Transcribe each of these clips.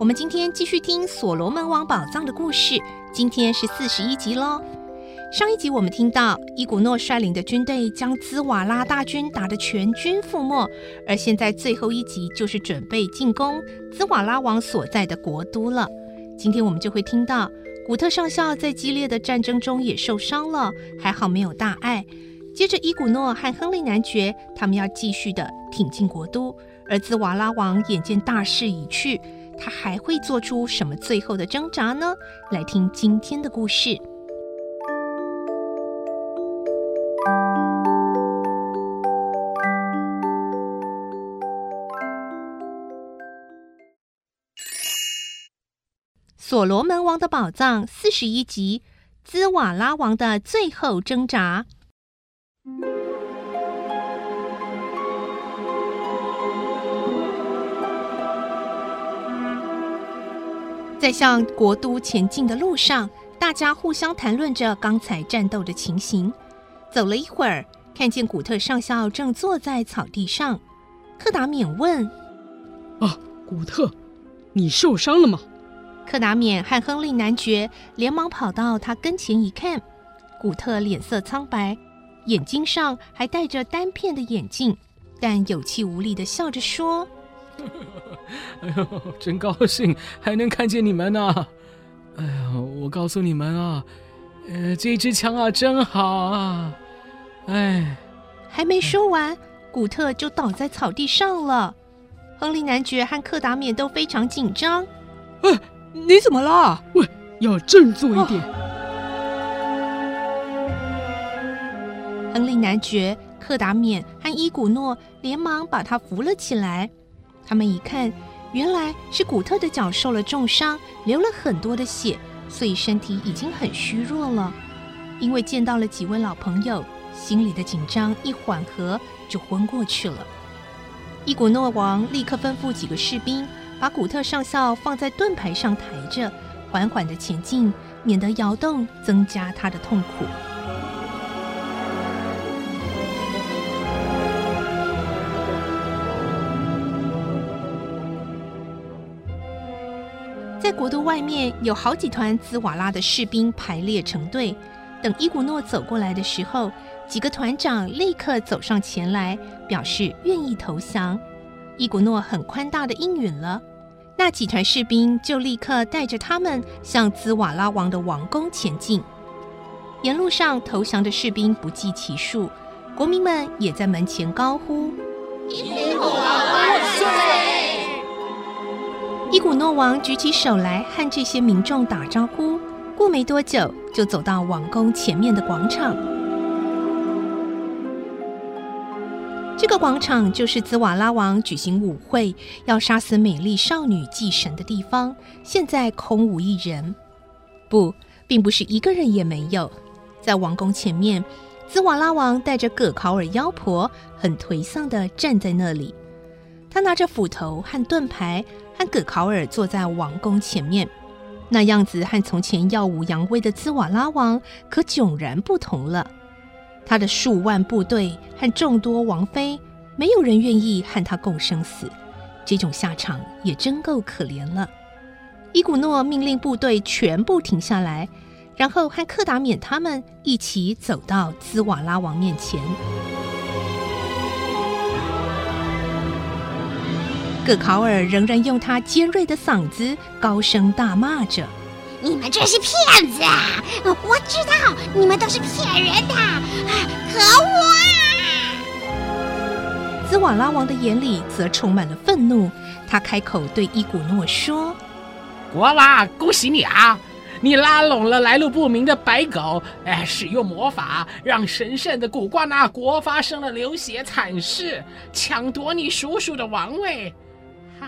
我们今天继续听《所罗门王宝藏》的故事，今天是四十一集喽。上一集我们听到伊古诺率领的军队将兹瓦拉大军打得全军覆没，而现在最后一集就是准备进攻兹瓦拉王所在的国都了。今天我们就会听到古特上校在激烈的战争中也受伤了，还好没有大碍。接着，伊古诺和亨利男爵他们要继续的挺进国都，而兹瓦拉王眼见大势已去，他还会做出什么最后的挣扎呢？来听今天的故事。所罗门王的宝藏四十一集：兹瓦拉王的最后挣扎。在向国都前进的路上，大家互相谈论着刚才战斗的情形。走了一会儿，看见古特上校正坐在草地上。柯达免问：“啊，古特，你受伤了吗？”柯达免和亨利男爵连忙跑到他跟前一看，古特脸色苍白。眼睛上还戴着单片的眼镜，但有气无力地笑着说：“ 哎呦，真高兴还能看见你们呢！哎呀，我告诉你们啊，呃，这支枪啊真好啊！哎，还没说完，古特就倒在草地上了。亨利男爵和克达缅都非常紧张。哎，你怎么了？喂，要振作一点。啊”亨利男爵、克达缅和伊古诺连忙把他扶了起来。他们一看，原来是古特的脚受了重伤，流了很多的血，所以身体已经很虚弱了。因为见到了几位老朋友，心里的紧张一缓和，就昏过去了。伊古诺王立刻吩咐几个士兵，把古特上校放在盾牌上抬着，缓缓地前进，免得摇动，增加他的痛苦。在国都外面有好几团兹瓦拉的士兵排列成队，等伊古诺走过来的时候，几个团长立刻走上前来，表示愿意投降。伊古诺很宽大的应允了，那几团士兵就立刻带着他们向兹瓦拉王的王宫前进。沿路上投降的士兵不计其数，国民们也在门前高呼：“伊古诺万岁！”伊古诺王举起手来和这些民众打招呼，过没多久就走到王宫前面的广场。这个广场就是兹瓦拉王举行舞会要杀死美丽少女祭神的地方，现在空无一人。不，并不是一个人也没有。在王宫前面，兹瓦拉王带着葛考尔妖婆，很颓丧地站在那里。他拿着斧头和盾牌。格考尔坐在王宫前面，那样子和从前耀武扬威的兹瓦拉王可迥然不同了。他的数万部队和众多王妃，没有人愿意和他共生死，这种下场也真够可怜了。伊古诺命令部队全部停下来，然后和克达缅他们一起走到兹瓦拉王面前。葛考尔仍然用他尖锐的嗓子高声大骂着：“你们这是骗子啊！我知道你们都是骗人的，可恶啊！兹瓦拉王的眼里则充满了愤怒，他开口对伊古诺说：“国王，恭喜你啊！你拉拢了来路不明的白狗，哎，使用魔法让神圣的古瓜纳国发生了流血惨事，抢夺你叔叔的王位。”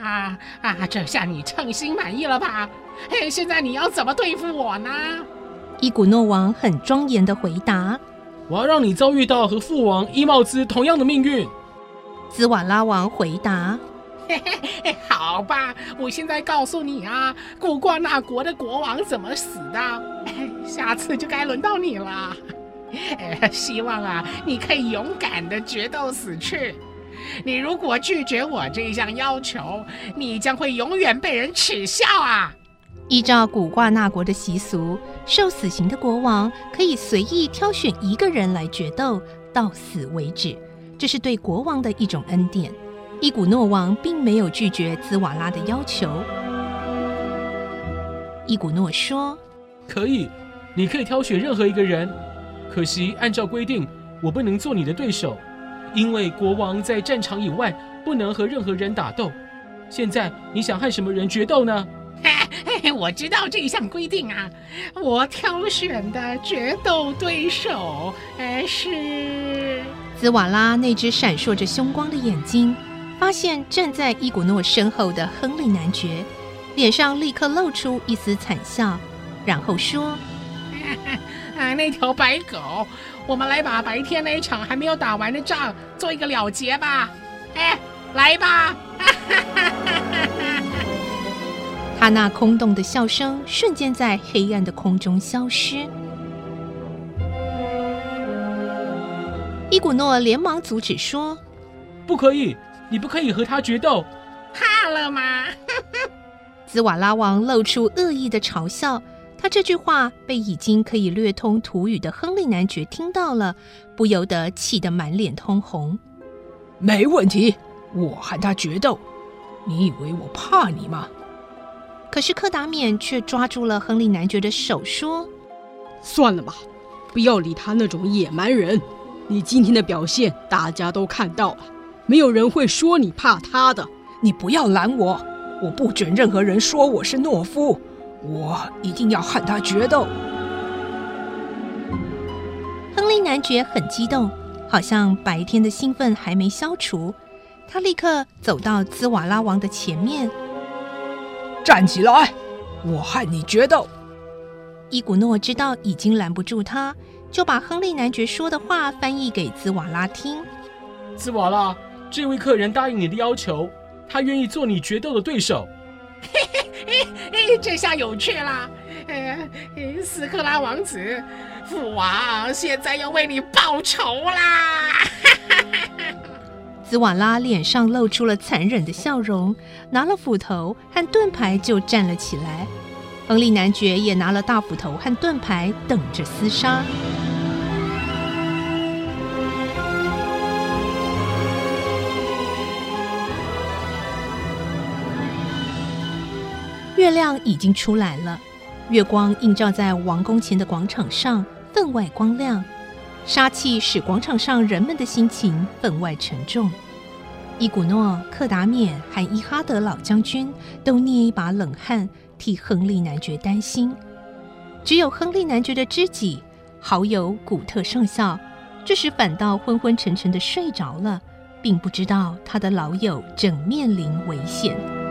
啊啊！这下你称心满意了吧？嘿，现在你要怎么对付我呢？伊古诺王很庄严地回答：“我要让你遭遇到和父王伊茂兹同样的命运。”兹瓦拉王回答：“嘿嘿嘿，好吧，我现在告诉你啊，古瓜纳国的国王怎么死的？下次就该轮到你了。希望啊，你可以勇敢地决斗死去。”你如果拒绝我这一项要求，你将会永远被人耻笑啊！依照古挂那国的习俗，受死刑的国王可以随意挑选一个人来决斗，到死为止。这是对国王的一种恩典。伊古诺王并没有拒绝兹瓦拉的要求。伊古诺说：“可以，你可以挑选任何一个人。可惜按照规定，我不能做你的对手。”因为国王在战场以外不能和任何人打斗，现在你想和什么人决斗呢？嘿嘿，我知道这一项规定啊，我挑选的决斗对手，哎，是兹瓦拉那只闪烁着凶光的眼睛，发现站在伊古诺身后的亨利男爵，脸上立刻露出一丝惨笑，然后说：“ 啊，那条白狗。”我们来把白天那一场还没有打完的仗做一个了结吧，哎，来吧！他那空洞的笑声瞬间在黑暗的空中消失。伊古诺连忙阻止说：“不可以，你不可以和他决斗，怕了吗？”兹瓦拉王露出恶意的嘲笑。他这句话被已经可以略通土语的亨利男爵听到了，不由得气得满脸通红。没问题，我和他决斗。你以为我怕你吗？可是柯达冕却抓住了亨利男爵的手，说：“算了吧，不要理他那种野蛮人。你今天的表现大家都看到了，没有人会说你怕他的。你不要拦我，我不准任何人说我是懦夫。”我一定要和他决斗。亨利男爵很激动，好像白天的兴奋还没消除。他立刻走到兹瓦拉王的前面，站起来，我和你决斗。伊古诺知道已经拦不住他，就把亨利男爵说的话翻译给兹瓦拉听。兹瓦拉，这位客人答应你的要求，他愿意做你决斗的对手。嘿嘿。哎，这下有趣了！哎，斯克拉王子，父王现在要为你报仇啦！兹瓦拉脸上露出了残忍的笑容，拿了斧头和盾牌就站了起来。亨利男爵也拿了大斧头和盾牌，等着厮杀。月亮已经出来了，月光映照在王宫前的广场上，分外光亮。杀气使广场上人们的心情分外沉重。伊古诺、克达冕和伊哈德老将军都捏一把冷汗，替亨利男爵担心。只有亨利男爵的知己、好友古特上校，这时反倒昏昏沉沉的睡着了，并不知道他的老友正面临危险。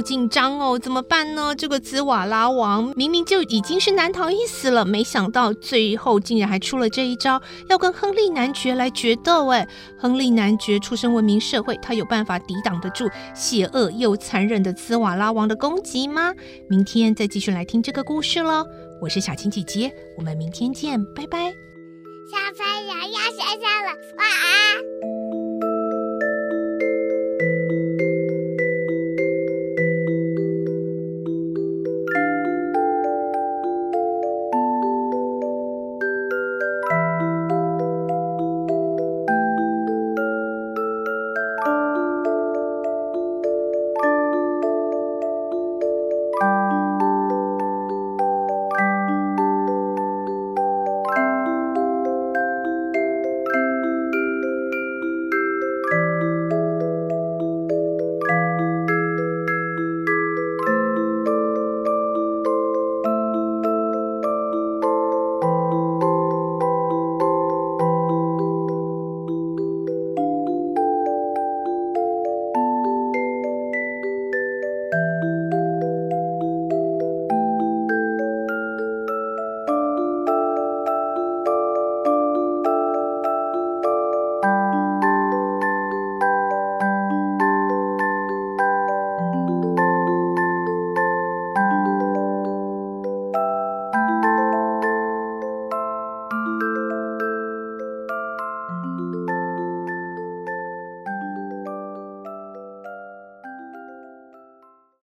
紧张哦！怎么办呢？这个兹瓦拉王明明就已经是难逃一死了，没想到最后竟然还出了这一招，要跟亨利男爵来决斗。哎，亨利男爵出身文明社会，他有办法抵挡得住邪恶又残忍的兹瓦拉王的攻击吗？明天再继续来听这个故事喽！我是小青姐姐，我们明天见，拜拜。小朋友要睡觉了，晚安。